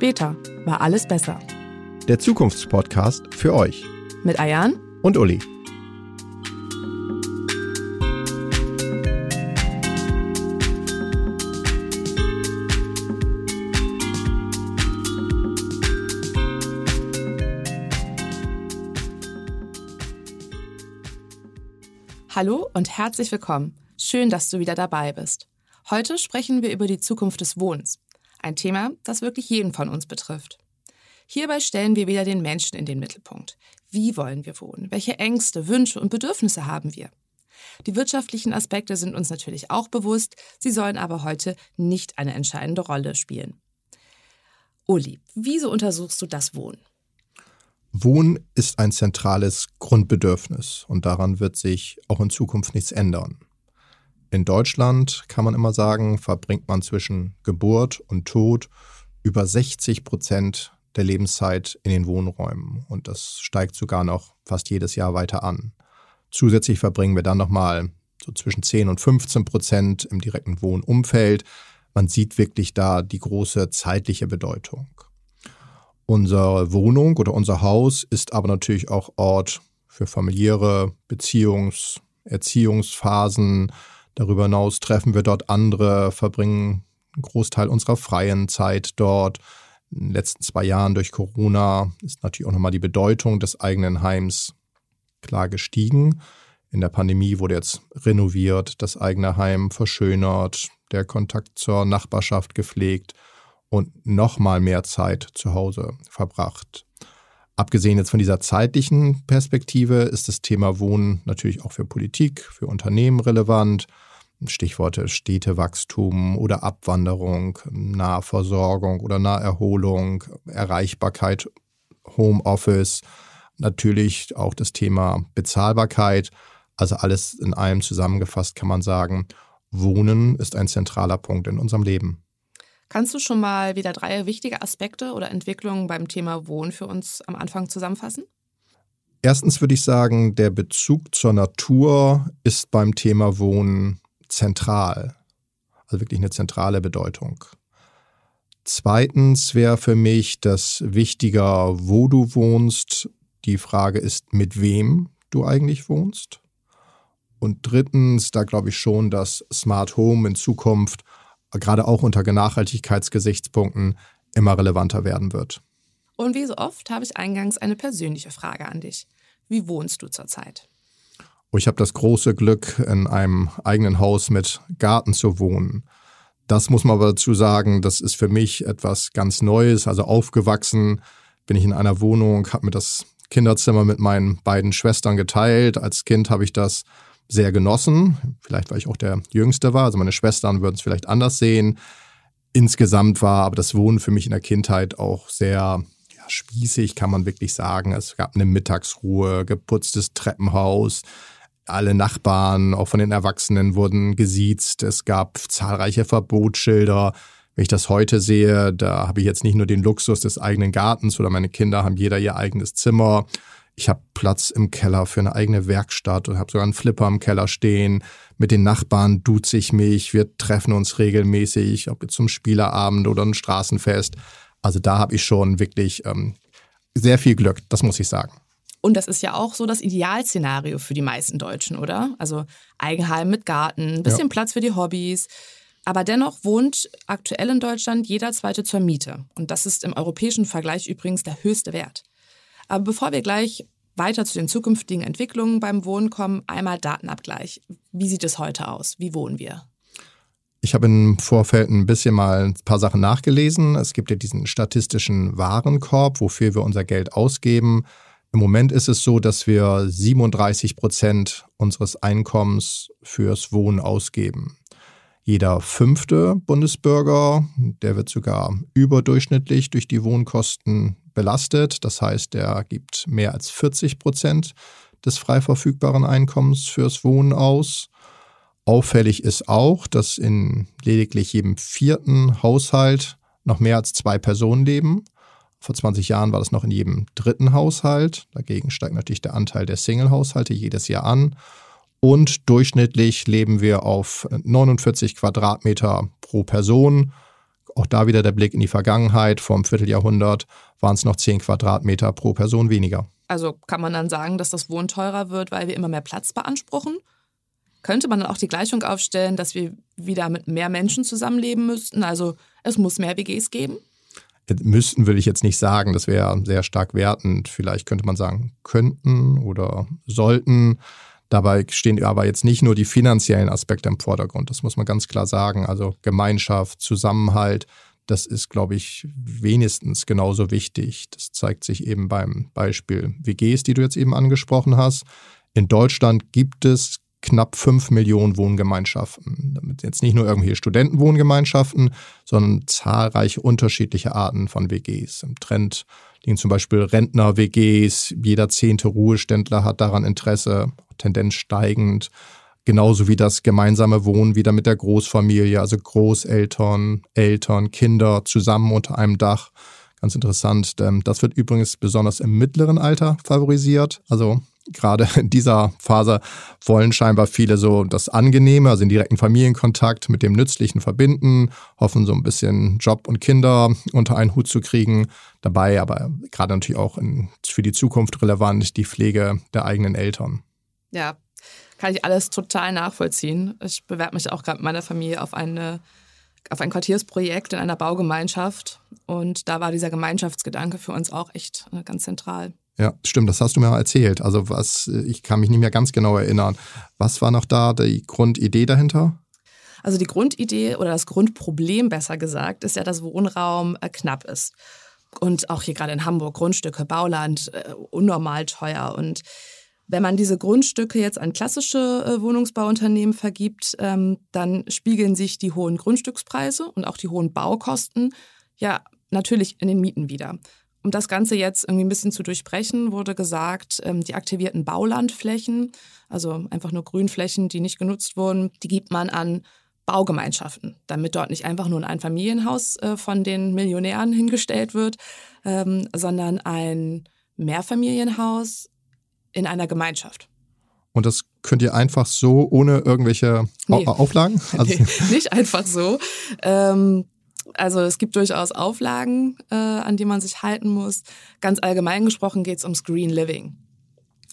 später war alles besser. Der Zukunftspodcast für euch. Mit Ayan und Uli. Hallo und herzlich willkommen. Schön, dass du wieder dabei bist. Heute sprechen wir über die Zukunft des Wohnens. Ein Thema, das wirklich jeden von uns betrifft. Hierbei stellen wir wieder den Menschen in den Mittelpunkt. Wie wollen wir wohnen? Welche Ängste, Wünsche und Bedürfnisse haben wir? Die wirtschaftlichen Aspekte sind uns natürlich auch bewusst, sie sollen aber heute nicht eine entscheidende Rolle spielen. Uli, wieso untersuchst du das Wohnen? Wohnen ist ein zentrales Grundbedürfnis und daran wird sich auch in Zukunft nichts ändern. In Deutschland kann man immer sagen, verbringt man zwischen Geburt und Tod über 60 Prozent der Lebenszeit in den Wohnräumen und das steigt sogar noch fast jedes Jahr weiter an. Zusätzlich verbringen wir dann nochmal so zwischen 10 und 15 Prozent im direkten Wohnumfeld. Man sieht wirklich da die große zeitliche Bedeutung. Unsere Wohnung oder unser Haus ist aber natürlich auch Ort für familiäre Beziehungs-, Erziehungsphasen. Darüber hinaus treffen wir dort andere, verbringen einen Großteil unserer freien Zeit dort. In den letzten zwei Jahren durch Corona ist natürlich auch nochmal die Bedeutung des eigenen Heims klar gestiegen. In der Pandemie wurde jetzt renoviert, das eigene Heim verschönert, der Kontakt zur Nachbarschaft gepflegt und nochmal mehr Zeit zu Hause verbracht. Abgesehen jetzt von dieser zeitlichen Perspektive ist das Thema Wohnen natürlich auch für Politik, für Unternehmen relevant. Stichworte Städtewachstum oder Abwanderung, Nahversorgung oder Naherholung, Erreichbarkeit, Homeoffice, natürlich auch das Thema Bezahlbarkeit. Also alles in einem zusammengefasst kann man sagen, Wohnen ist ein zentraler Punkt in unserem Leben. Kannst du schon mal wieder drei wichtige Aspekte oder Entwicklungen beim Thema Wohnen für uns am Anfang zusammenfassen? Erstens würde ich sagen, der Bezug zur Natur ist beim Thema Wohnen zentral. Also wirklich eine zentrale Bedeutung. Zweitens wäre für mich das wichtiger, wo du wohnst. Die Frage ist, mit wem du eigentlich wohnst. Und drittens, da glaube ich schon, dass Smart Home in Zukunft gerade auch unter Nachhaltigkeitsgesichtspunkten immer relevanter werden wird. Und wie so oft habe ich eingangs eine persönliche Frage an dich. Wie wohnst du zurzeit? Oh, ich habe das große Glück, in einem eigenen Haus mit Garten zu wohnen. Das muss man aber dazu sagen, das ist für mich etwas ganz Neues. Also aufgewachsen bin ich in einer Wohnung, habe mir das Kinderzimmer mit meinen beiden Schwestern geteilt. Als Kind habe ich das sehr genossen. Vielleicht, weil ich auch der Jüngste war. Also meine Schwestern würden es vielleicht anders sehen. Insgesamt war aber das Wohnen für mich in der Kindheit auch sehr ja, spießig, kann man wirklich sagen. Es gab eine Mittagsruhe, geputztes Treppenhaus. Alle Nachbarn, auch von den Erwachsenen, wurden gesiezt. Es gab zahlreiche Verbotsschilder. Wenn ich das heute sehe, da habe ich jetzt nicht nur den Luxus des eigenen Gartens oder meine Kinder haben jeder ihr eigenes Zimmer ich habe Platz im Keller für eine eigene Werkstatt und habe sogar einen Flipper im Keller stehen. Mit den Nachbarn duze ich mich. Wir treffen uns regelmäßig, ob zum Spielerabend oder ein Straßenfest. Also da habe ich schon wirklich ähm, sehr viel Glück, das muss ich sagen. Und das ist ja auch so das Idealszenario für die meisten Deutschen, oder? Also Eigenheim mit Garten, ein bisschen ja. Platz für die Hobbys. Aber dennoch wohnt aktuell in Deutschland jeder Zweite zur Miete. Und das ist im europäischen Vergleich übrigens der höchste Wert. Aber bevor wir gleich weiter zu den zukünftigen Entwicklungen beim Wohnen kommen, einmal Datenabgleich. Wie sieht es heute aus? Wie wohnen wir? Ich habe im Vorfeld ein bisschen mal ein paar Sachen nachgelesen. Es gibt ja diesen statistischen Warenkorb, wofür wir unser Geld ausgeben. Im Moment ist es so, dass wir 37 Prozent unseres Einkommens fürs Wohnen ausgeben. Jeder fünfte Bundesbürger, der wird sogar überdurchschnittlich durch die Wohnkosten belastet. Das heißt, er gibt mehr als 40 Prozent des frei verfügbaren Einkommens fürs Wohnen aus. Auffällig ist auch, dass in lediglich jedem vierten Haushalt noch mehr als zwei Personen leben. Vor 20 Jahren war das noch in jedem dritten Haushalt. Dagegen steigt natürlich der Anteil der Single-Haushalte jedes Jahr an. Und durchschnittlich leben wir auf 49 Quadratmeter pro Person auch da wieder der Blick in die Vergangenheit. Vor einem Vierteljahrhundert waren es noch 10 Quadratmeter pro Person weniger. Also kann man dann sagen, dass das Wohnen teurer wird, weil wir immer mehr Platz beanspruchen? Könnte man dann auch die Gleichung aufstellen, dass wir wieder mit mehr Menschen zusammenleben müssten? Also es muss mehr WGs geben? Müssten will ich jetzt nicht sagen, das wäre sehr stark wertend. Vielleicht könnte man sagen, könnten oder sollten. Dabei stehen aber jetzt nicht nur die finanziellen Aspekte im Vordergrund, das muss man ganz klar sagen. Also Gemeinschaft, Zusammenhalt, das ist, glaube ich, wenigstens genauso wichtig. Das zeigt sich eben beim Beispiel WGs, die du jetzt eben angesprochen hast. In Deutschland gibt es knapp fünf Millionen Wohngemeinschaften. Damit jetzt nicht nur irgendwelche Studentenwohngemeinschaften, sondern zahlreiche unterschiedliche Arten von WGs. Im Trend liegen zum Beispiel Rentner-WGs, jeder zehnte Ruheständler hat daran Interesse, Tendenz steigend. Genauso wie das gemeinsame Wohnen wieder mit der Großfamilie, also Großeltern, Eltern, Kinder zusammen unter einem Dach. Ganz interessant. Das wird übrigens besonders im mittleren Alter favorisiert. Also gerade in dieser Phase wollen scheinbar viele so das Angenehme, also den direkten Familienkontakt mit dem Nützlichen verbinden, hoffen so ein bisschen Job und Kinder unter einen Hut zu kriegen. Dabei aber gerade natürlich auch in, für die Zukunft relevant die Pflege der eigenen Eltern. Ja, kann ich alles total nachvollziehen. Ich bewerbe mich auch gerade mit meiner Familie auf eine auf ein Quartiersprojekt in einer Baugemeinschaft und da war dieser Gemeinschaftsgedanke für uns auch echt äh, ganz zentral. Ja, stimmt, das hast du mir erzählt. Also was, ich kann mich nicht mehr ganz genau erinnern. Was war noch da die Grundidee dahinter? Also die Grundidee oder das Grundproblem besser gesagt ist ja, dass Wohnraum äh, knapp ist. Und auch hier gerade in Hamburg Grundstücke, Bauland äh, unnormal teuer. Und wenn man diese Grundstücke jetzt an klassische äh, Wohnungsbauunternehmen vergibt, ähm, dann spiegeln sich die hohen Grundstückspreise und auch die hohen Baukosten ja natürlich in den Mieten wieder. Um das Ganze jetzt irgendwie ein bisschen zu durchbrechen, wurde gesagt, ähm, die aktivierten Baulandflächen, also einfach nur Grünflächen, die nicht genutzt wurden, die gibt man an Baugemeinschaften, damit dort nicht einfach nur ein Familienhaus äh, von den Millionären hingestellt wird, ähm, sondern ein Mehrfamilienhaus in einer Gemeinschaft. Und das könnt ihr einfach so ohne irgendwelche nee. Auflagen? Also nee, nicht einfach so. Ähm, also es gibt durchaus Auflagen, äh, an die man sich halten muss. Ganz allgemein gesprochen geht es ums Green Living.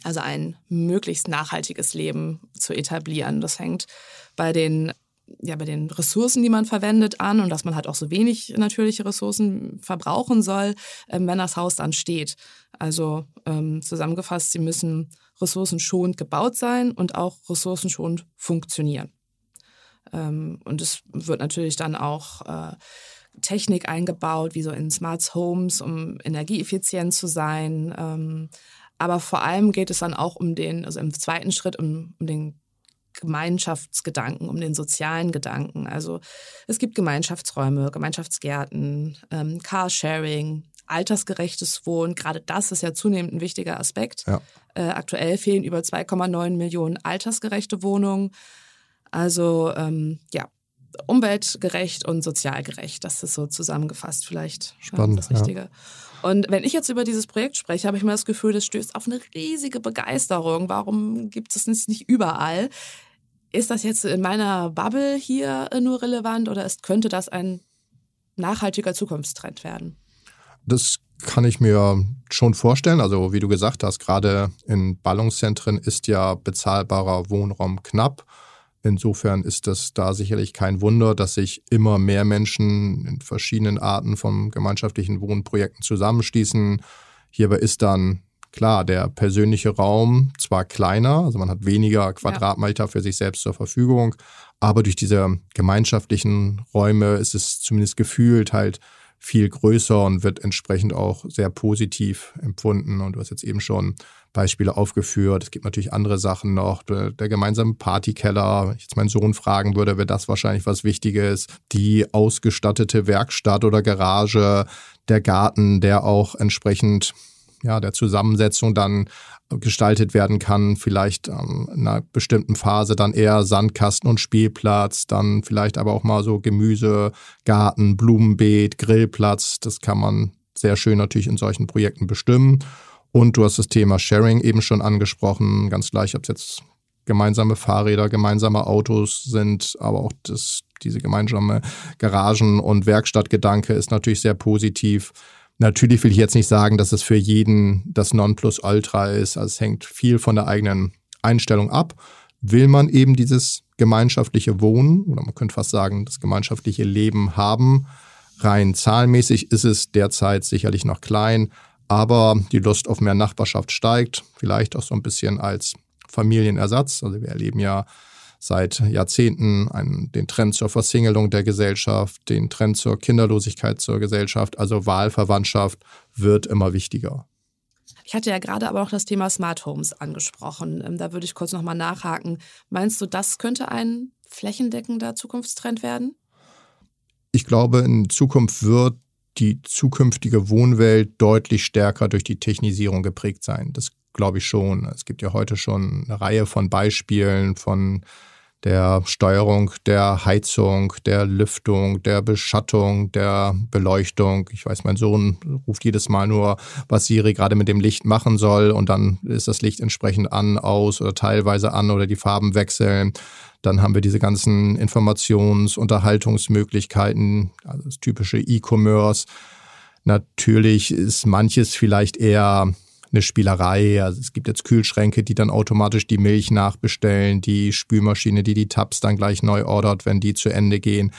Also ein möglichst nachhaltiges Leben zu etablieren. Das hängt bei den, ja, bei den Ressourcen, die man verwendet, an und dass man halt auch so wenig natürliche Ressourcen verbrauchen soll, äh, wenn das Haus dann steht. Also ähm, zusammengefasst, sie müssen ressourcenschonend gebaut sein und auch ressourcenschonend funktionieren. Ähm, und es wird natürlich dann auch äh, Technik eingebaut, wie so in Smart Homes, um energieeffizient zu sein. Ähm, aber vor allem geht es dann auch um den, also im zweiten Schritt um, um den Gemeinschaftsgedanken, um den sozialen Gedanken. Also es gibt Gemeinschaftsräume, Gemeinschaftsgärten, ähm, Carsharing, altersgerechtes Wohnen. Gerade das ist ja zunehmend ein wichtiger Aspekt. Ja. Äh, aktuell fehlen über 2,9 Millionen altersgerechte Wohnungen. Also ähm, ja, umweltgerecht und sozialgerecht. Das ist so zusammengefasst vielleicht Spannend, das Richtige. Ja. Und wenn ich jetzt über dieses Projekt spreche, habe ich mir das Gefühl, das stößt auf eine riesige Begeisterung. Warum gibt es das nicht überall? Ist das jetzt in meiner Bubble hier äh, nur relevant oder ist, könnte das ein nachhaltiger Zukunftstrend werden? Das kann ich mir schon vorstellen. Also wie du gesagt hast, gerade in Ballungszentren ist ja bezahlbarer Wohnraum knapp. Insofern ist das da sicherlich kein Wunder, dass sich immer mehr Menschen in verschiedenen Arten von gemeinschaftlichen Wohnprojekten zusammenschließen. Hierbei ist dann klar der persönliche Raum zwar kleiner, also man hat weniger Quadratmeter ja. für sich selbst zur Verfügung, aber durch diese gemeinschaftlichen Räume ist es zumindest gefühlt halt viel größer und wird entsprechend auch sehr positiv empfunden. Und du hast jetzt eben schon Beispiele aufgeführt. Es gibt natürlich andere Sachen noch. Der, gemeinsame Partykeller. Wenn ich jetzt meinen Sohn fragen würde, wäre das wahrscheinlich was Wichtiges. Die ausgestattete Werkstatt oder Garage, der Garten, der auch entsprechend ja, der Zusammensetzung dann gestaltet werden kann. Vielleicht ähm, in einer bestimmten Phase dann eher Sandkasten und Spielplatz, dann vielleicht aber auch mal so Gemüse, Garten, Blumenbeet, Grillplatz. Das kann man sehr schön natürlich in solchen Projekten bestimmen. Und du hast das Thema Sharing eben schon angesprochen. Ganz gleich, ob es jetzt gemeinsame Fahrräder, gemeinsame Autos sind, aber auch das, diese gemeinsame Garagen- und Werkstattgedanke ist natürlich sehr positiv. Natürlich will ich jetzt nicht sagen, dass es für jeden das Nonplusultra ist. Also es hängt viel von der eigenen Einstellung ab. Will man eben dieses gemeinschaftliche Wohnen oder man könnte fast sagen, das gemeinschaftliche Leben haben? Rein zahlenmäßig ist es derzeit sicherlich noch klein, aber die Lust auf mehr Nachbarschaft steigt, vielleicht auch so ein bisschen als Familienersatz. Also wir erleben ja seit Jahrzehnten einen, den Trend zur Versingelung der Gesellschaft, den Trend zur Kinderlosigkeit zur Gesellschaft. Also Wahlverwandtschaft wird immer wichtiger. Ich hatte ja gerade aber auch das Thema Smart Homes angesprochen. Ähm, da würde ich kurz nochmal nachhaken. Meinst du, das könnte ein flächendeckender Zukunftstrend werden? Ich glaube, in Zukunft wird die zukünftige Wohnwelt deutlich stärker durch die Technisierung geprägt sein. Das glaube ich schon. Es gibt ja heute schon eine Reihe von Beispielen von der Steuerung der Heizung, der Lüftung, der Beschattung, der Beleuchtung. Ich weiß, mein Sohn ruft jedes Mal nur, was Siri gerade mit dem Licht machen soll und dann ist das Licht entsprechend an, aus oder teilweise an oder die Farben wechseln. Dann haben wir diese ganzen Informations-, Unterhaltungsmöglichkeiten, also das typische E-Commerce. Natürlich ist manches vielleicht eher eine Spielerei. Also es gibt jetzt Kühlschränke, die dann automatisch die Milch nachbestellen, die Spülmaschine, die die Tabs dann gleich neu ordert, wenn die zu Ende gehen.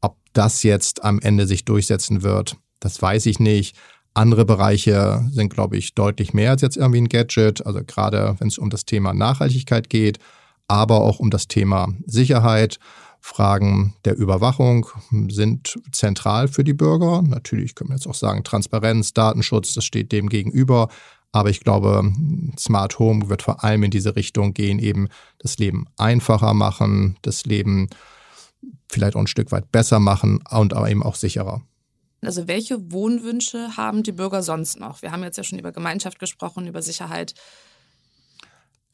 Ob das jetzt am Ende sich durchsetzen wird, das weiß ich nicht. Andere Bereiche sind, glaube ich, deutlich mehr als jetzt irgendwie ein Gadget. Also gerade wenn es um das Thema Nachhaltigkeit geht, aber auch um das Thema Sicherheit. Fragen der Überwachung sind zentral für die Bürger. Natürlich können wir jetzt auch sagen, Transparenz, Datenschutz, das steht dem gegenüber. Aber ich glaube, Smart Home wird vor allem in diese Richtung gehen, eben das Leben einfacher machen, das Leben vielleicht auch ein Stück weit besser machen und aber eben auch sicherer. Also welche Wohnwünsche haben die Bürger sonst noch? Wir haben jetzt ja schon über Gemeinschaft gesprochen, über Sicherheit.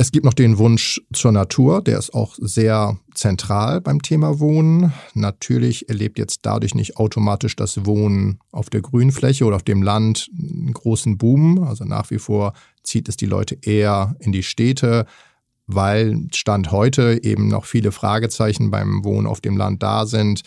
Es gibt noch den Wunsch zur Natur, der ist auch sehr zentral beim Thema Wohnen. Natürlich erlebt jetzt dadurch nicht automatisch das Wohnen auf der Grünfläche oder auf dem Land einen großen Boom. Also nach wie vor zieht es die Leute eher in die Städte weil Stand heute eben noch viele Fragezeichen beim Wohnen auf dem Land da sind.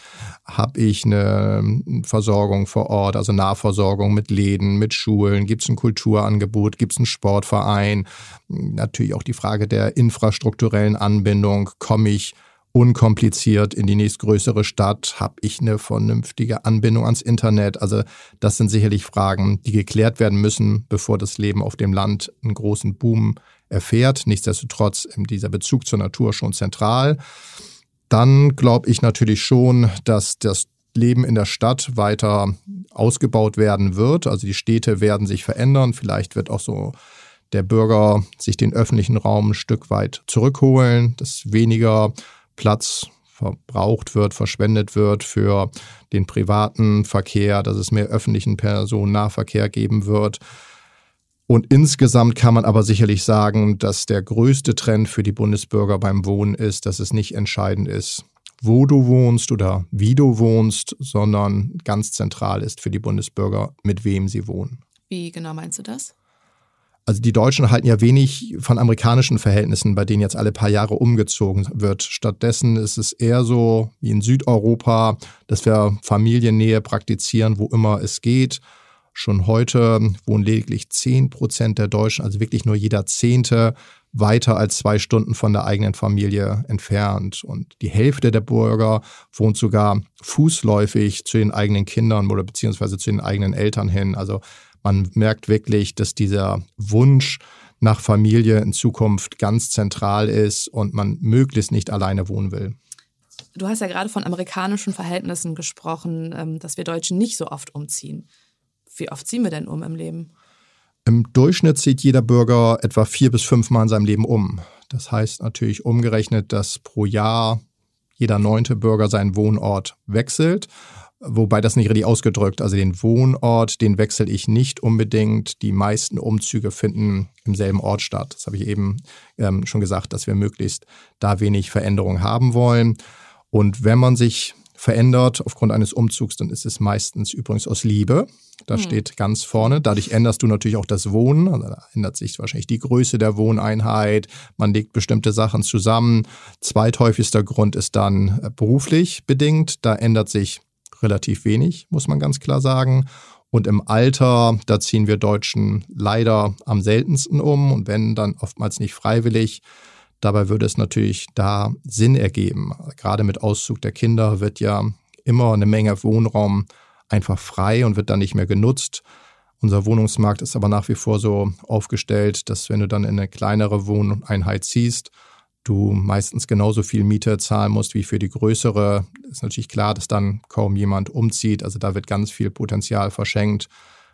Habe ich eine Versorgung vor Ort, also Nahversorgung mit Läden, mit Schulen? Gibt es ein Kulturangebot? Gibt es einen Sportverein? Natürlich auch die Frage der infrastrukturellen Anbindung. Komme ich unkompliziert in die nächstgrößere Stadt? Habe ich eine vernünftige Anbindung ans Internet? Also das sind sicherlich Fragen, die geklärt werden müssen, bevor das Leben auf dem Land einen großen Boom erfährt. Nichtsdestotrotz dieser Bezug zur Natur schon zentral. Dann glaube ich natürlich schon, dass das Leben in der Stadt weiter ausgebaut werden wird. Also die Städte werden sich verändern. Vielleicht wird auch so der Bürger sich den öffentlichen Raum ein Stück weit zurückholen, dass weniger Platz verbraucht wird, verschwendet wird für den privaten Verkehr, dass es mehr öffentlichen Personennahverkehr geben wird. Und insgesamt kann man aber sicherlich sagen, dass der größte Trend für die Bundesbürger beim Wohnen ist, dass es nicht entscheidend ist, wo du wohnst oder wie du wohnst, sondern ganz zentral ist für die Bundesbürger, mit wem sie wohnen. Wie genau meinst du das? Also die Deutschen halten ja wenig von amerikanischen Verhältnissen, bei denen jetzt alle paar Jahre umgezogen wird. Stattdessen ist es eher so wie in Südeuropa, dass wir Familiennähe praktizieren, wo immer es geht Schon heute wohnen lediglich 10 Prozent der Deutschen, also wirklich nur jeder Zehnte, weiter als zwei Stunden von der eigenen Familie entfernt. Und die Hälfte der Bürger wohnt sogar fußläufig zu den eigenen Kindern oder beziehungsweise zu den eigenen Eltern hin. Also man merkt wirklich, dass dieser Wunsch nach Familie in Zukunft ganz zentral ist und man möglichst nicht alleine wohnen will. Du hast ja gerade von amerikanischen Verhältnissen gesprochen, ähm, dass wir Deutschen nicht so oft umziehen. Wie oft ziehen wir denn um im Leben? Im Durchschnitt zieht jeder Bürger etwa vier bis fünf Mal in seinem Leben um. Das heißt natürlich umgerechnet, dass pro Jahr jeder neunte Bürger seinen Wohnort wechselt. Wobei das nicht richtig ausgedrückt, also den Wohnort, den wechsle ich nicht unbedingt. Die meisten Umzüge finden im selben Ort statt. Das habe ich eben ähm, schon gesagt, dass wir möglichst da wenig Veränderung haben wollen. Und wenn man sich verändert aufgrund eines Umzugs, dann ist es meistens übrigens aus Liebe. Das mhm. steht ganz vorne. Dadurch änderst du natürlich auch das Wohnen. Also da ändert sich wahrscheinlich die Größe der Wohneinheit. Man legt bestimmte Sachen zusammen. Zweithäufigster Grund ist dann äh, beruflich bedingt. Da ändert sich relativ wenig, muss man ganz klar sagen. Und im Alter, da ziehen wir Deutschen leider am seltensten um und wenn, dann oftmals nicht freiwillig. Dabei würde es natürlich da Sinn ergeben. Gerade mit Auszug der Kinder wird ja immer eine Menge Wohnraum einfach frei und wird dann nicht mehr genutzt. Unser Wohnungsmarkt ist aber nach wie vor so aufgestellt, dass wenn du dann in eine kleinere Wohneinheit ziehst, du meistens genauso viel Miete zahlen musst wie für die größere. Ist natürlich klar, dass dann kaum jemand umzieht. Also da wird ganz viel Potenzial verschenkt.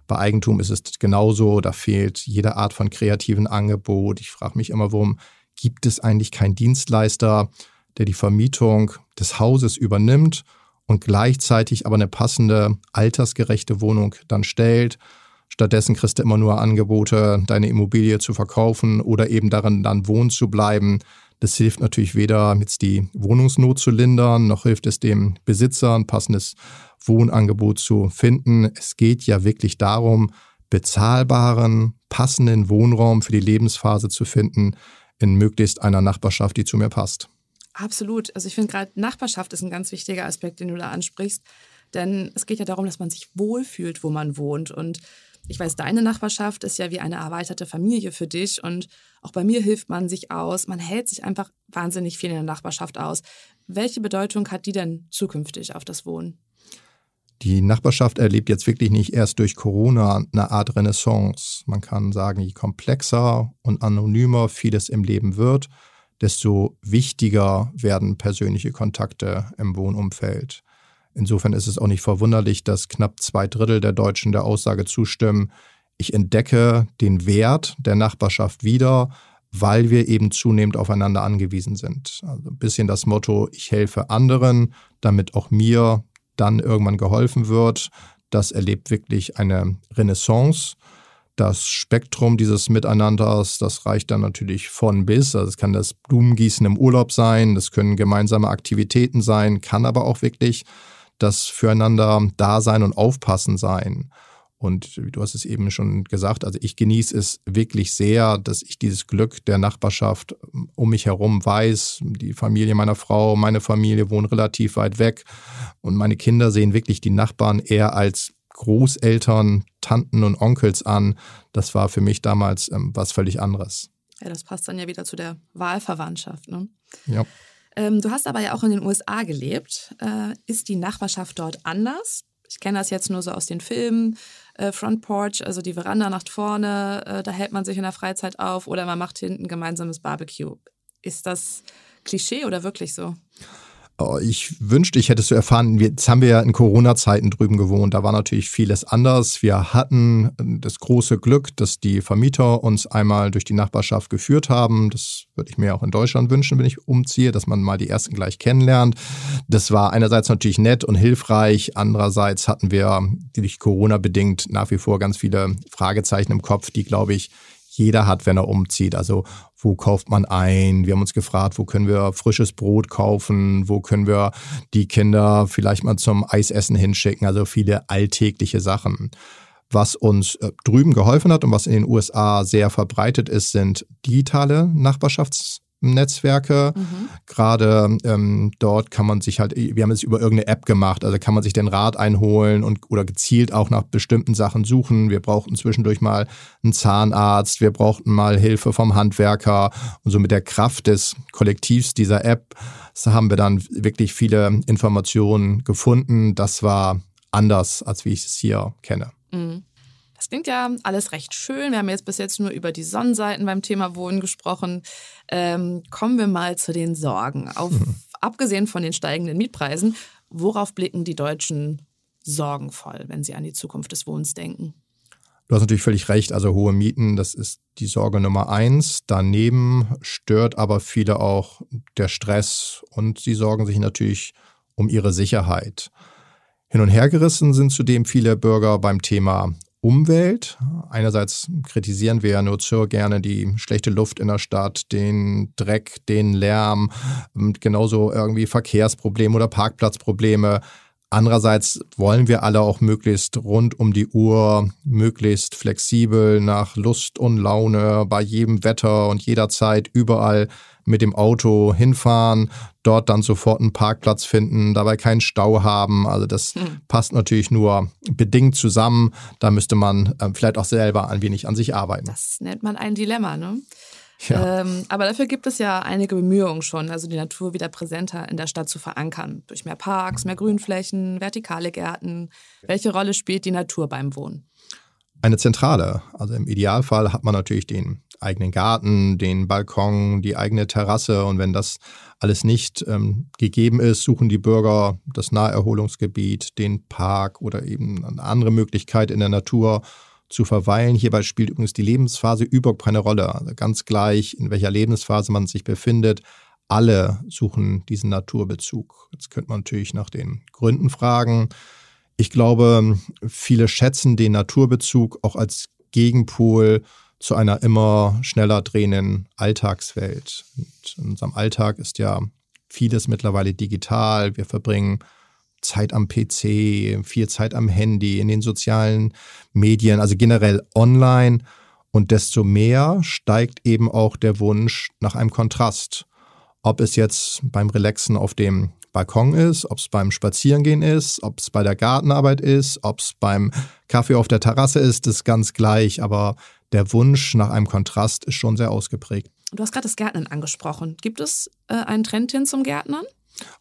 Bei Eigentum ist es genauso. Da fehlt jede Art von kreativen Angebot. Ich frage mich immer, warum gibt es eigentlich keinen Dienstleister, der die Vermietung des Hauses übernimmt und gleichzeitig aber eine passende, altersgerechte Wohnung dann stellt. Stattdessen kriegst du immer nur Angebote, deine Immobilie zu verkaufen oder eben darin dann wohnen zu bleiben. Das hilft natürlich weder jetzt die Wohnungsnot zu lindern, noch hilft es dem Besitzer, ein passendes Wohnangebot zu finden. Es geht ja wirklich darum, bezahlbaren, passenden Wohnraum für die Lebensphase zu finden in möglichst einer Nachbarschaft, die zu mir passt. Absolut. Also ich finde gerade Nachbarschaft ist ein ganz wichtiger Aspekt, den du da ansprichst. Denn es geht ja darum, dass man sich wohlfühlt, wo man wohnt. Und ich weiß, deine Nachbarschaft ist ja wie eine erweiterte Familie für dich und auch bei mir hilft man sich aus. Man hält sich einfach wahnsinnig viel in der Nachbarschaft aus. Welche Bedeutung hat die denn zukünftig auf das Wohnen? Die Nachbarschaft erlebt jetzt wirklich nicht erst durch Corona eine Art Renaissance. Man kann sagen, je komplexer und anonymer vieles im Leben wird, desto wichtiger werden persönliche Kontakte im Wohnumfeld. Insofern ist es auch nicht verwunderlich, dass knapp zwei Drittel der Deutschen der Aussage zustimmen, ich entdecke den Wert der Nachbarschaft wieder, weil wir eben zunehmend aufeinander angewiesen sind. Also ein bisschen das Motto, ich helfe anderen, damit auch mir dann irgendwann geholfen wird. Das erlebt wirklich eine Renaissance. Das Spektrum dieses Miteinanders, das reicht dann natürlich von bis. Also es kann das Blumengießen im Urlaub sein, das können gemeinsame Aktivitäten sein, kann aber auch wirklich das Füreinander Dasein und Aufpassen sein. Und du hast es eben schon gesagt, also ich genieße es wirklich sehr, dass ich dieses Glück der Nachbarschaft um mich herum weiß. Die Familie meiner Frau, meine Familie wohnen relativ weit weg und meine Kinder sehen wirklich die Nachbarn eher als Großeltern, Tanten und Onkels an. Das war für mich damals ähm, was völlig anderes. Ja, das passt dann ja wieder zu der Wahlverwandtschaft. Ne? Ja. Ähm, du hast aber ja auch in den USA gelebt. Äh, ist die Nachbarschaft dort anders? Ich kenne das jetzt nur so aus den Filmen. Äh, Front Porch, also die Veranda nach vorne, äh, da hält man sich in der Freizeit auf oder man macht hinten gemeinsames Barbecue. Ist das Klischee oder wirklich so? Oh, ich wünschte, ich hätte es so erfahren. Jetzt haben wir ja in Corona-Zeiten drüben gewohnt. Da war natürlich vieles anders. Wir hatten das große Glück, dass die Vermieter uns einmal durch die Nachbarschaft geführt haben. Das würde ich mir auch in Deutschland wünschen, wenn ich umziehe, dass man mal die ersten gleich kennenlernt. Das war einerseits natürlich nett und hilfreich. Andererseits hatten wir durch Corona bedingt nach wie vor ganz viele Fragezeichen im Kopf, die, glaube ich, jeder hat, wenn er umzieht. Also wo kauft man ein? Wir haben uns gefragt, wo können wir frisches Brot kaufen? Wo können wir die Kinder vielleicht mal zum Eisessen hinschicken? Also viele alltägliche Sachen. Was uns äh, drüben geholfen hat und was in den USA sehr verbreitet ist, sind digitale Nachbarschafts Netzwerke. Mhm. Gerade ähm, dort kann man sich halt, wir haben es über irgendeine App gemacht, also kann man sich den Rat einholen und oder gezielt auch nach bestimmten Sachen suchen. Wir brauchten zwischendurch mal einen Zahnarzt, wir brauchten mal Hilfe vom Handwerker und so mit der Kraft des Kollektivs dieser App haben wir dann wirklich viele Informationen gefunden. Das war anders, als wie ich es hier kenne. Mhm. Das klingt ja alles recht schön. Wir haben jetzt bis jetzt nur über die Sonnenseiten beim Thema Wohnen gesprochen. Ähm, kommen wir mal zu den Sorgen. Auf, mhm. Abgesehen von den steigenden Mietpreisen, worauf blicken die Deutschen sorgenvoll, wenn sie an die Zukunft des Wohnens denken? Du hast natürlich völlig recht. Also hohe Mieten, das ist die Sorge Nummer eins. Daneben stört aber viele auch der Stress und sie sorgen sich natürlich um ihre Sicherheit. Hin und her gerissen sind zudem viele Bürger beim Thema Umwelt. Einerseits kritisieren wir ja nur so gerne die schlechte Luft in der Stadt, den Dreck, den Lärm, genauso irgendwie Verkehrsprobleme oder Parkplatzprobleme. Andererseits wollen wir alle auch möglichst rund um die Uhr, möglichst flexibel nach Lust und Laune bei jedem Wetter und jederzeit überall mit dem Auto hinfahren, dort dann sofort einen Parkplatz finden, dabei keinen Stau haben. Also das hm. passt natürlich nur bedingt zusammen. Da müsste man äh, vielleicht auch selber ein wenig an sich arbeiten. Das nennt man ein Dilemma, ne? Ja. Ähm, aber dafür gibt es ja einige Bemühungen schon, also die Natur wieder präsenter in der Stadt zu verankern. Durch mehr Parks, mehr Grünflächen, vertikale Gärten. Welche Rolle spielt die Natur beim Wohnen? Eine zentrale. Also im Idealfall hat man natürlich den eigenen Garten, den Balkon, die eigene Terrasse. Und wenn das alles nicht ähm, gegeben ist, suchen die Bürger das Naherholungsgebiet, den Park oder eben eine andere Möglichkeit in der Natur zu verweilen. Hierbei spielt übrigens die Lebensphase überhaupt keine Rolle. Also ganz gleich, in welcher Lebensphase man sich befindet. Alle suchen diesen Naturbezug. Jetzt könnte man natürlich nach den Gründen fragen. Ich glaube, viele schätzen den Naturbezug auch als Gegenpol zu einer immer schneller drehenden Alltagswelt. Und in unserem Alltag ist ja vieles mittlerweile digital. Wir verbringen Zeit am PC, viel Zeit am Handy, in den sozialen Medien, also generell online. Und desto mehr steigt eben auch der Wunsch nach einem Kontrast. Ob es jetzt beim Relaxen auf dem Balkon ist, ob es beim Spazierengehen ist, ob es bei der Gartenarbeit ist, ob es beim Kaffee auf der Terrasse ist, ist ganz gleich. Aber der Wunsch nach einem Kontrast ist schon sehr ausgeprägt. Du hast gerade das Gärtnern angesprochen. Gibt es äh, einen Trend hin zum Gärtnern?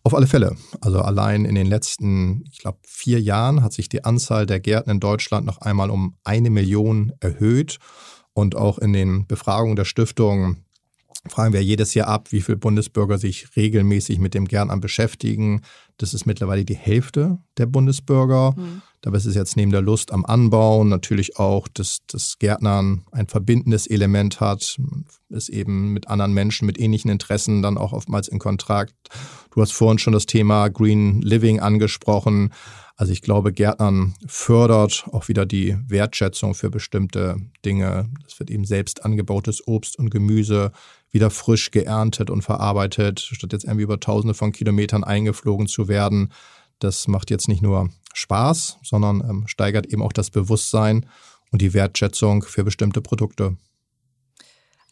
Auf alle Fälle. Also allein in den letzten, ich glaube, vier Jahren hat sich die Anzahl der Gärten in Deutschland noch einmal um eine Million erhöht. Und auch in den Befragungen der Stiftung fragen wir jedes Jahr ab, wie viele Bundesbürger sich regelmäßig mit dem Gärtnern beschäftigen. Das ist mittlerweile die Hälfte der Bundesbürger. Mhm. Dabei ist es jetzt neben der Lust am Anbauen natürlich auch, dass das Gärtnern ein verbindendes Element hat, ist eben mit anderen Menschen mit ähnlichen Interessen dann auch oftmals in Kontakt. Du hast vorhin schon das Thema Green Living angesprochen. Also ich glaube, Gärtnern fördert auch wieder die Wertschätzung für bestimmte Dinge. Es wird eben selbst angebautes Obst und Gemüse wieder frisch geerntet und verarbeitet, statt jetzt irgendwie über tausende von Kilometern eingeflogen zu werden. Das macht jetzt nicht nur Spaß, sondern ähm, steigert eben auch das Bewusstsein und die Wertschätzung für bestimmte Produkte.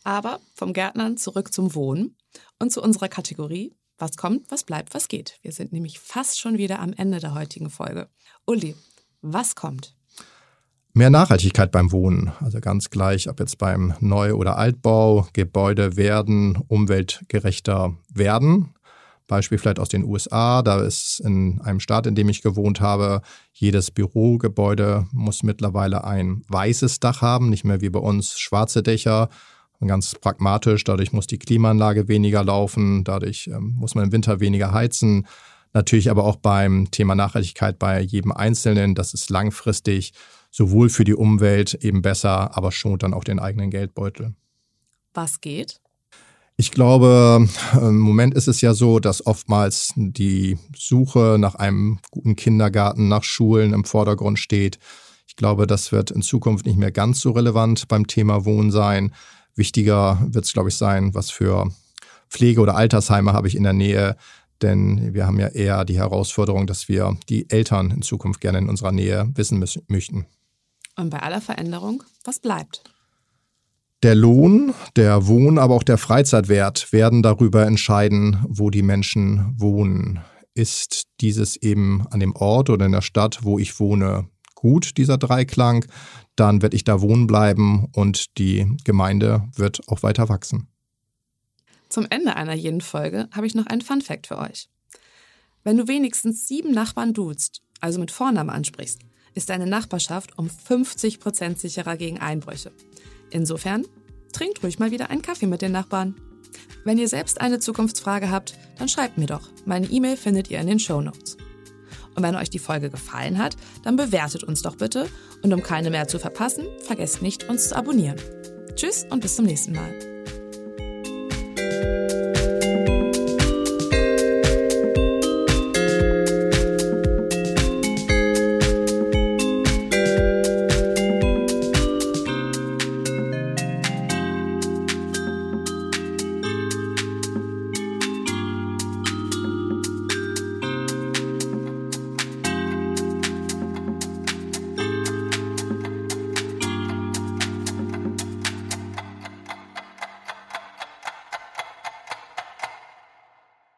Aber vom Gärtnern zurück zum Wohnen und zu unserer Kategorie was kommt, was bleibt, was geht. Wir sind nämlich fast schon wieder am Ende der heutigen Folge. Uli, was kommt? Mehr Nachhaltigkeit beim Wohnen, also ganz gleich, ob jetzt beim Neu- oder Altbau, Gebäude werden umweltgerechter werden. Beispiel vielleicht aus den USA, da ist in einem Staat, in dem ich gewohnt habe, jedes Bürogebäude muss mittlerweile ein weißes Dach haben, nicht mehr wie bei uns schwarze Dächer. Ganz pragmatisch, dadurch muss die Klimaanlage weniger laufen, dadurch ähm, muss man im Winter weniger heizen. Natürlich aber auch beim Thema Nachhaltigkeit bei jedem Einzelnen, das ist langfristig sowohl für die Umwelt eben besser, aber schont dann auch den eigenen Geldbeutel. Was geht? Ich glaube, im Moment ist es ja so, dass oftmals die Suche nach einem guten Kindergarten, nach Schulen im Vordergrund steht. Ich glaube, das wird in Zukunft nicht mehr ganz so relevant beim Thema Wohnen sein. Wichtiger wird es, glaube ich, sein, was für Pflege- oder Altersheime habe ich in der Nähe. Denn wir haben ja eher die Herausforderung, dass wir die Eltern in Zukunft gerne in unserer Nähe wissen müssen, möchten. Und bei aller Veränderung, was bleibt? Der Lohn, der Wohn-, aber auch der Freizeitwert werden darüber entscheiden, wo die Menschen wohnen. Ist dieses eben an dem Ort oder in der Stadt, wo ich wohne, gut, dieser Dreiklang, dann werde ich da wohnen bleiben und die Gemeinde wird auch weiter wachsen. Zum Ende einer jeden Folge habe ich noch einen Fun Fact für euch. Wenn du wenigstens sieben Nachbarn duzt, also mit Vornamen ansprichst, ist deine Nachbarschaft um 50 Prozent sicherer gegen Einbrüche. Insofern, trinkt ruhig mal wieder einen Kaffee mit den Nachbarn. Wenn ihr selbst eine Zukunftsfrage habt, dann schreibt mir doch. Meine E-Mail findet ihr in den Show Notes. Und wenn euch die Folge gefallen hat, dann bewertet uns doch bitte und um keine mehr zu verpassen, vergesst nicht, uns zu abonnieren. Tschüss und bis zum nächsten Mal.